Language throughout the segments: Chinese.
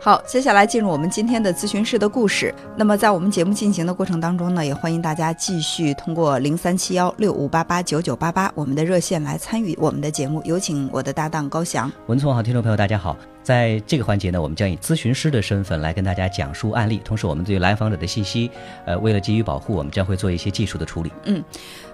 好，接下来进入我们今天的咨询室的故事。那么在我们节目进行的过程当中呢，也欢迎大家继续通过零三七幺六五八八九九八八我们的热线来参与我们的节目。有请我的搭档高翔。文聪好，听众朋友大家好。在这个环节呢，我们将以咨询师的身份来跟大家讲述案例，同时我们对来访者的信息，呃，为了给予保护，我们将会做一些技术的处理。嗯，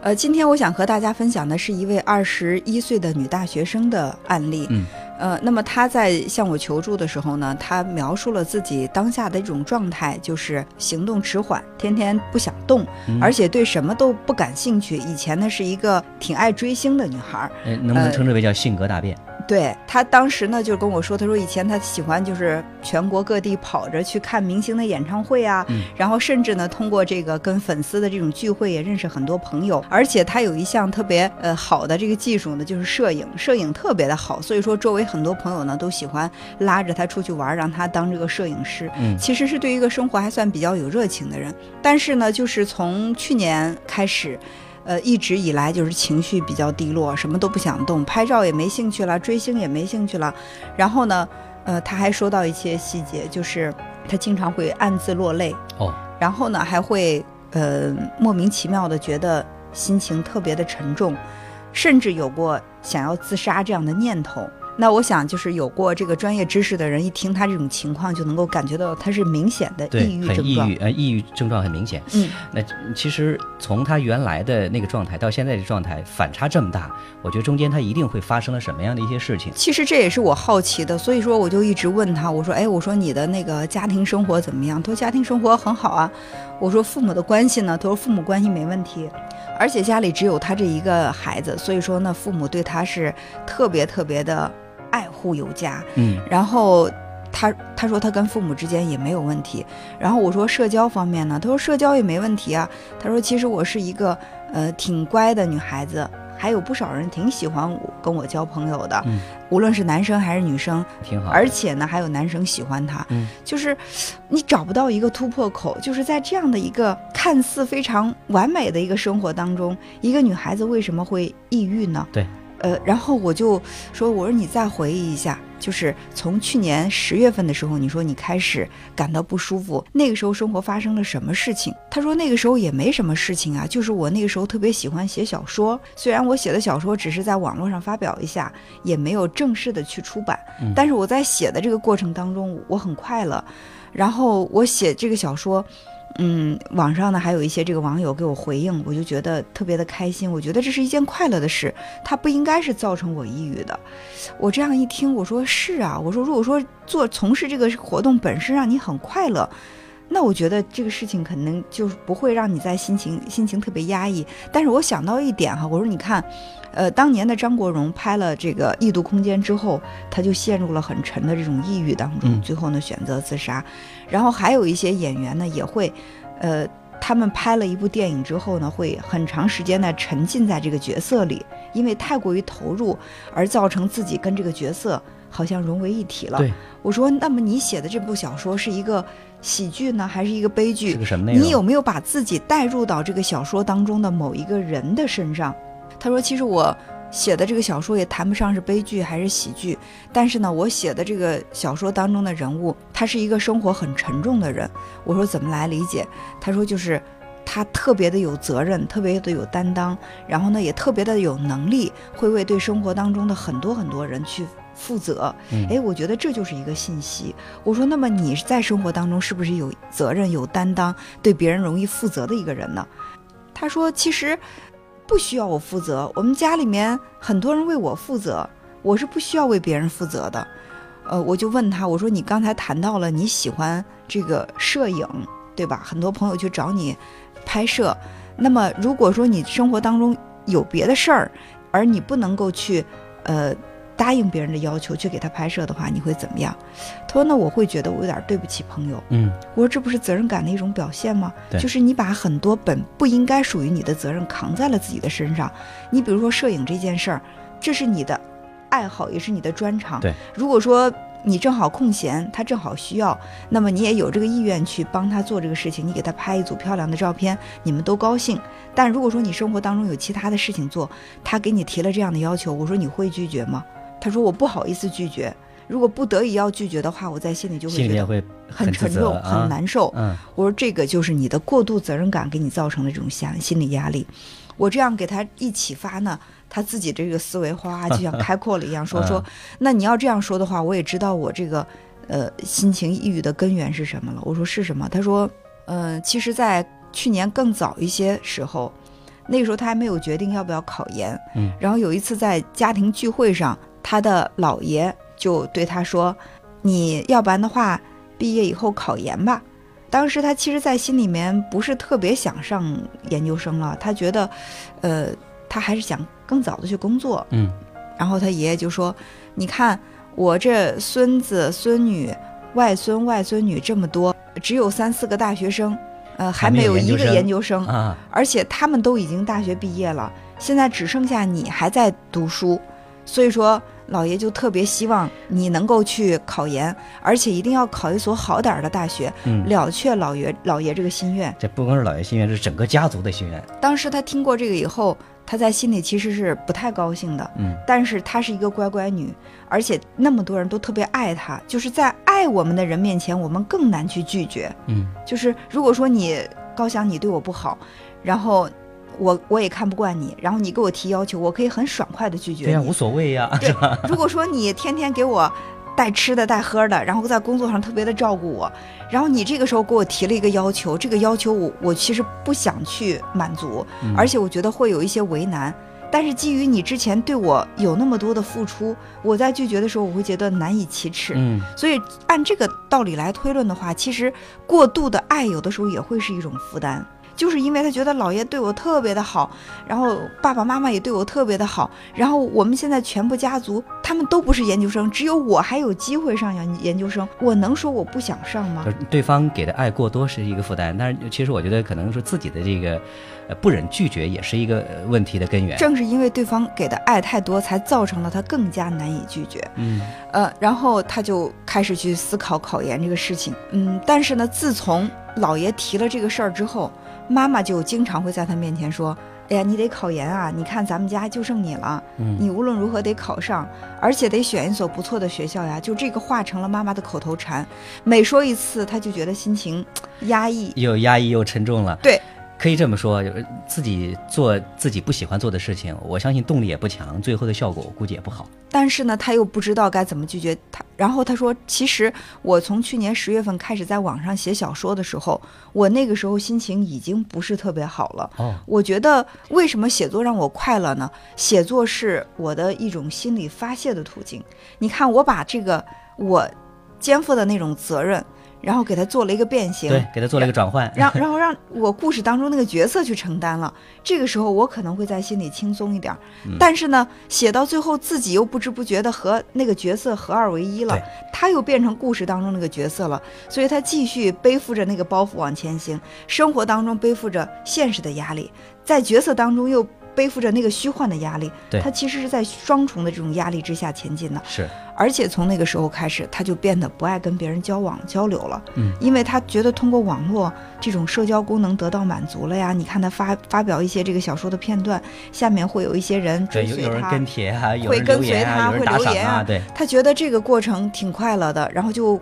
呃，今天我想和大家分享的是一位二十一岁的女大学生的案例。嗯，呃，那么她在向我求助的时候呢，她描述了自己当下的一种状态，就是行动迟缓，天天不想动，而且对什么都不感兴趣。以前呢是一个挺爱追星的女孩，哎，能不能称之为叫性格大变？对他当时呢，就跟我说，他说以前他喜欢就是全国各地跑着去看明星的演唱会啊，然后甚至呢通过这个跟粉丝的这种聚会也认识很多朋友，而且他有一项特别呃好的这个技术呢，就是摄影，摄影特别的好，所以说周围很多朋友呢都喜欢拉着他出去玩，让他当这个摄影师。嗯，其实是对一个生活还算比较有热情的人，但是呢，就是从去年开始。呃，一直以来就是情绪比较低落，什么都不想动，拍照也没兴趣了，追星也没兴趣了。然后呢，呃，他还说到一些细节，就是他经常会暗自落泪。哦。然后呢，还会呃莫名其妙的觉得心情特别的沉重，甚至有过想要自杀这样的念头。那我想，就是有过这个专业知识的人，一听他这种情况，就能够感觉到他是明显的抑郁症状。很抑郁，呃，抑郁症状很明显。嗯，那其实从他原来的那个状态到现在的状态，反差这么大，我觉得中间他一定会发生了什么样的一些事情。其实这也是我好奇的，所以说我就一直问他，我说，哎，我说你的那个家庭生活怎么样？他说家庭生活很好啊。我说父母的关系呢？他说父母关系没问题，而且家里只有他这一个孩子，所以说呢，父母对他是特别特别的。爱护有加，嗯，然后他他说他跟父母之间也没有问题，然后我说社交方面呢，他说社交也没问题啊，他说其实我是一个呃挺乖的女孩子，还有不少人挺喜欢我跟我交朋友的，嗯，无论是男生还是女生，挺好，而且呢还有男生喜欢他，嗯，就是你找不到一个突破口，就是在这样的一个看似非常完美的一个生活当中，一个女孩子为什么会抑郁呢？对。呃，然后我就说，我说你再回忆一下，就是从去年十月份的时候，你说你开始感到不舒服，那个时候生活发生了什么事情？他说那个时候也没什么事情啊，就是我那个时候特别喜欢写小说，虽然我写的小说只是在网络上发表一下，也没有正式的去出版，但是我在写的这个过程当中，我很快乐，然后我写这个小说。嗯，网上呢还有一些这个网友给我回应，我就觉得特别的开心。我觉得这是一件快乐的事，它不应该是造成我抑郁的。我这样一听，我说是啊，我说如果说做从事这个活动本身让你很快乐。那我觉得这个事情可能就是不会让你在心情心情特别压抑。但是我想到一点哈，我说你看，呃，当年的张国荣拍了这个《异度空间》之后，他就陷入了很沉的这种抑郁当中，最后呢选择自杀。然后还有一些演员呢也会，呃，他们拍了一部电影之后呢，会很长时间的沉浸在这个角色里，因为太过于投入而造成自己跟这个角色好像融为一体了。我说，那么你写的这部小说是一个。喜剧呢，还是一个悲剧？是个什么内容？你有没有把自己带入到这个小说当中的某一个人的身上？他说：“其实我写的这个小说也谈不上是悲剧还是喜剧，但是呢，我写的这个小说当中的人物，他是一个生活很沉重的人。”我说：“怎么来理解？”他说：“就是他特别的有责任，特别的有担当，然后呢，也特别的有能力，会为对生活当中的很多很多人去。”负责，哎，我觉得这就是一个信息。我说，那么你在生活当中是不是有责任、有担当、对别人容易负责的一个人呢？他说，其实不需要我负责，我们家里面很多人为我负责，我是不需要为别人负责的。呃，我就问他，我说，你刚才谈到了你喜欢这个摄影，对吧？很多朋友去找你拍摄，那么如果说你生活当中有别的事儿，而你不能够去，呃。答应别人的要求去给他拍摄的话，你会怎么样？他说：“那我会觉得我有点对不起朋友。”嗯，我说：“这不是责任感的一种表现吗？对，就是你把很多本不应该属于你的责任扛在了自己的身上。你比如说摄影这件事儿，这是你的爱好，也是你的专长。对，如果说你正好空闲，他正好需要，那么你也有这个意愿去帮他做这个事情，你给他拍一组漂亮的照片，你们都高兴。但如果说你生活当中有其他的事情做，他给你提了这样的要求，我说你会拒绝吗？”他说：“我不好意思拒绝。”如果不得已要拒绝的话，我在心里就会觉得很沉重、啊很难受。嗯我说这个就是你的过度责任感给你造成的这种心心理压力。我这样给他一启发呢，他自己这个思维哗就像 开阔了一样，说说，那你要这样说的话，我也知道我这个呃心情抑郁的根源是什么了。我说是什么？他说，嗯、其实，在去年更早一些时候，那个时候他还没有决定要不要考研。嗯，然后有一次在家庭聚会上，他的姥爷就对他说：“你要不然的话，毕业以后考研吧。”当时他其实，在心里面不是特别想上研究生了，他觉得，呃，他还是想更早的去工作。嗯然后他爷爷就说：“你看我这孙子孙女、外孙外孙女这么多，只有三四个大学生，呃，还还没没有一个研究生研究生，啊，而且他们都已经大学毕业了，现在只剩下你还在读书，所以说老爷就特别希望你能够去考研，而且一定要考一所好点儿的大学，嗯，了却老爷老爷这个心愿。这不光是老爷心愿，是整个家族的心愿。当时他听过这个以后，他在心里其实是不太高兴的。嗯但是她是一个乖乖女，而且那么多人都特别爱她，就是在爱我们的人面前，我们更难去拒绝。嗯就是如果说你高翔你对我不好，然后我我也看不惯你，然后你给我提要求，我可以很爽快的拒绝对呀，你。无所谓呀，对是吧？如果说你天天给我带吃的带喝的，然后在工作上特别的照顾我，然后你这个时候给我提了一个要求，这个要求我我其实不想去满足，嗯而且我觉得会有一些为难。但是基于你之前对我有那么多的付出，我在拒绝的时候，我会觉得难以启齿。嗯所以按这个道理来推论的话，其实过度的爱有的时候也会是一种负担，就是因为他觉得姥爷对我特别的好，然后爸爸妈妈也对我特别的好，然后我们现在全部家族他们都不是研究生，只有我还有机会上研研究生，我能说我不想上吗就？是对方给的爱过多是一个负担，但是其实我觉得可能是自己的这个呃不忍拒绝也是一个呃问题的根源。正是因为对方给的爱太多，才造成了他更加难以拒绝。嗯呃，然后他就开始去思考考研这个事情。嗯，但是呢，自从姥爷提了这个事儿之后，妈妈就经常会在他面前说：“哎呀，你得考研啊！你看咱们家就剩你了，嗯你无论如何得考上，而且得选一所不错的学校呀。”就这个话成了妈妈的口头禅，每说一次，他就觉得心情压抑。又压抑又沉重了。对，可以这么说，就是自己做自己不喜欢做的事情，我相信动力也不强，最后的效果我估计也不好。但是呢，他又不知道该怎么拒绝他。然后他说：“其实我从去年十月份开始在网上写小说的时候，我那个时候心情已经不是特别好了。哦，我觉得为什么写作让我快乐呢？写作是我的一种心理发泄的途径。你看，我把这个我肩负的那种责任，然后给他做了一个变形，对，给他做了一个转换。让然后让我故事当中那个角色去承担了，这个时候我可能会在心里轻松一点但是呢，写到最后自己又不知不觉的和那个角色合二为一了，他又变成故事当中那个角色了，所以他继续背负着那个包袱往前行，生活当中背负着现实的压力，在角色当中又背负着那个虚幻的压力，他其实是在双重的这种压力之下前进的。是，而且从那个时候开始，他就变得不爱跟别人交往交流了，嗯，因为他觉得通过网络这种社交功能得到满足了呀。你看他发发表一些这个小说的片段，下面会有一些人对，追随他有有人跟，帖啊，有会跟随他会留言。啊对，他觉得这个过程挺快乐的，然后就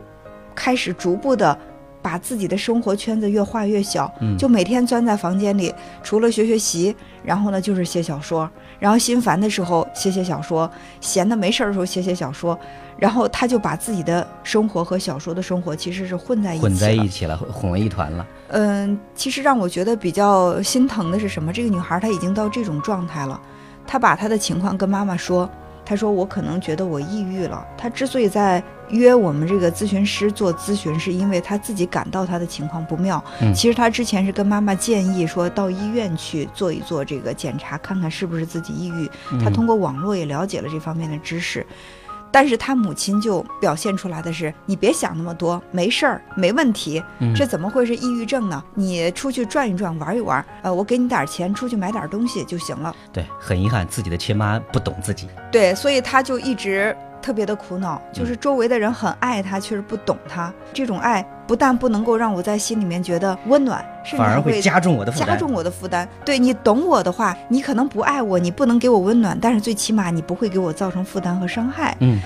开始逐步的把自己的生活圈子越画越小，嗯，就每天钻在房间里，除了学学习，然后呢就是写小说，然后心烦的时候写写小说，闲的没事儿的时候写写小说，然后他就把自己的生活和小说的生活其实是混在一起混在一起了，混混为一团了。嗯，其实让我觉得比较心疼的是什么？这个女孩她已经到这种状态了，她把她的情况跟妈妈说，她说我可能觉得我抑郁了。他之所以在约我们这个咨询师做咨询，是因为他自己感到他的情况不妙。嗯其实他之前是跟妈妈建议说到医院去做一做这个检查，看看是不是自己抑郁。她嗯通过网络也了解了这方面的知识。但是他母亲就表现出来的是，你别想那么多，没事儿，没问题，嗯这怎么会是抑郁症呢？你出去转一转，玩一玩，呃，我给你点钱，出去买点东西就行了。对，很遗憾自己的亲妈不懂自己。对，所以他就一直特别的苦恼，嗯就是周围的人很爱他，却是不懂他。这种爱不但不能够让我在心里面觉得温暖，甚至反而还会加重我的负担。加重我的负担。对你懂我的话，你可能不爱我，你不能给我温暖，但是最起码你不会给我造成负担和伤害。嗯，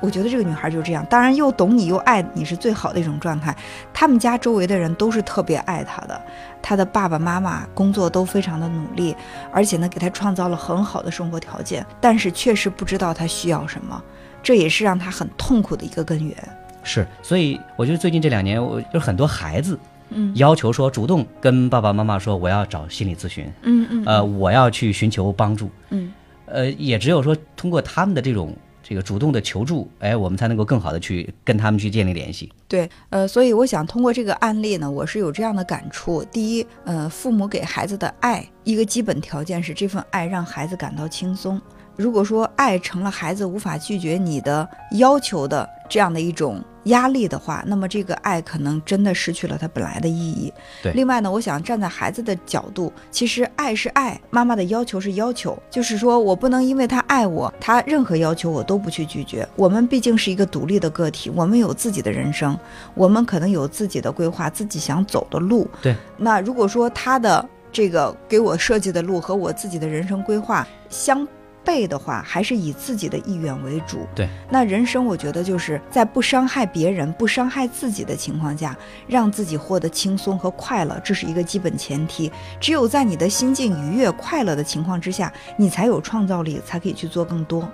我觉得这个女孩就是这样，当然又懂你又爱你是最好的一种状态。他们家周围的人都是特别爱她的，她的爸爸妈妈工作都非常的努力，而且呢给她创造了很好的生活条件，但是确实不知道她需要什么，这也是让他很痛苦的一个根源。是，所以我觉得最近这两年，我就是很多孩子，嗯要求说主动跟爸爸妈妈说我要找心理咨询，嗯嗯呃，我要去寻求帮助，嗯呃，也只有说通过他们的这种这个主动的求助，哎，我们才能够更好的去跟他们去建立联系。对，呃，所以我想通过这个案例呢，我是有这样的感触。第一，呃，父母给孩子的爱，一个基本条件是这份爱让孩子感到轻松。如果说爱成了孩子无法拒绝你的要求的这样的一种压力的话，那么这个爱可能真的失去了它本来的意义。对另外呢，我想站在孩子的角度，其实爱是爱，妈妈的要求是要求，就是说我不能因为他爱我，他任何要求我都不去拒绝。我们毕竟是一个独立的个体，我们有自己的人生，我们可能有自己的规划，自己想走的路。对，那如果说他的这个给我设计的路和我自己的人生规划相悖的话，还是以自己的意愿为主。对，那人生我觉得就是在不伤害别人、不伤害自己的情况下，让自己获得轻松和快乐，这是一个基本前提。只有在你的心境愉悦、快乐的情况之下，你才有创造力，才可以去做更多。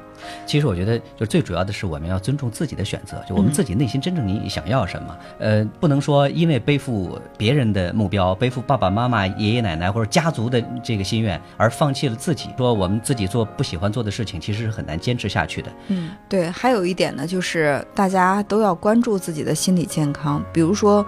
其实我觉得，就最主要的是我们要尊重自己的选择，就我们嗯自己内心真正你想要什么。呃，不能说因为背负别人的目标，背负爸爸妈妈、爷爷奶奶或者家族的这个心愿，而放弃了自己。说我们自己做不喜欢做的事情，其实是很难坚持下去的。嗯，对，还有一点呢，就是大家都要关注自己的心理健康，比如说。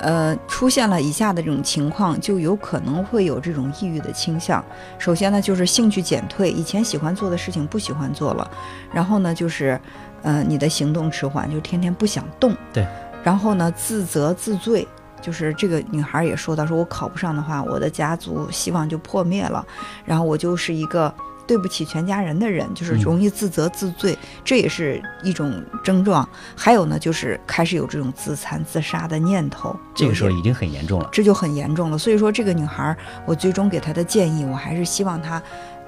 呃，出现了以下的这种情况，就有可能会有这种抑郁的倾向。首先呢，就是兴趣减退，以前喜欢做的事情不喜欢做了。然后呢，就是，呃，你的行动迟缓，就天天不想动。对。然后呢，自责自罪，就是这个女孩也说到，说我考不上的话，我的家族希望就破灭了，然后我就是一个。对不起全家人的人，就是嗯容易自责自罪，这也是一种症状。还有呢，就是开始有这种自残自杀的念头，这个时候已经很严重了。这就很严重了。所以说，这个女孩儿，我最终给她的建议，我还是希望她，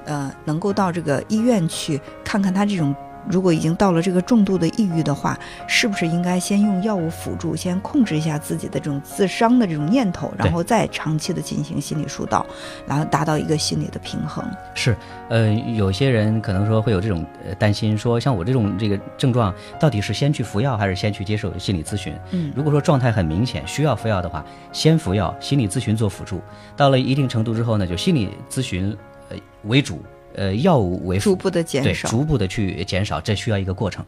呃，能够到这个医院去看看她这种。如果已经到了这个重度的抑郁的话，是不是应该先用药物辅助，先控制一下自己的这种自伤的这种念头，然后再长期的进行心理疏导，然后达到一个心理的平衡。是，呃，有些人可能说会有这种呃担心，说像我这种这个症状，到底是先去服药还是先去接受心理咨询？嗯如果说状态很明显，需要服药的话，先服药，心理咨询做辅助。到了一定程度之后呢，就心理咨询呃为主，呃药物为辅，逐步的减对，少。逐步的去减少，这需要一个过程。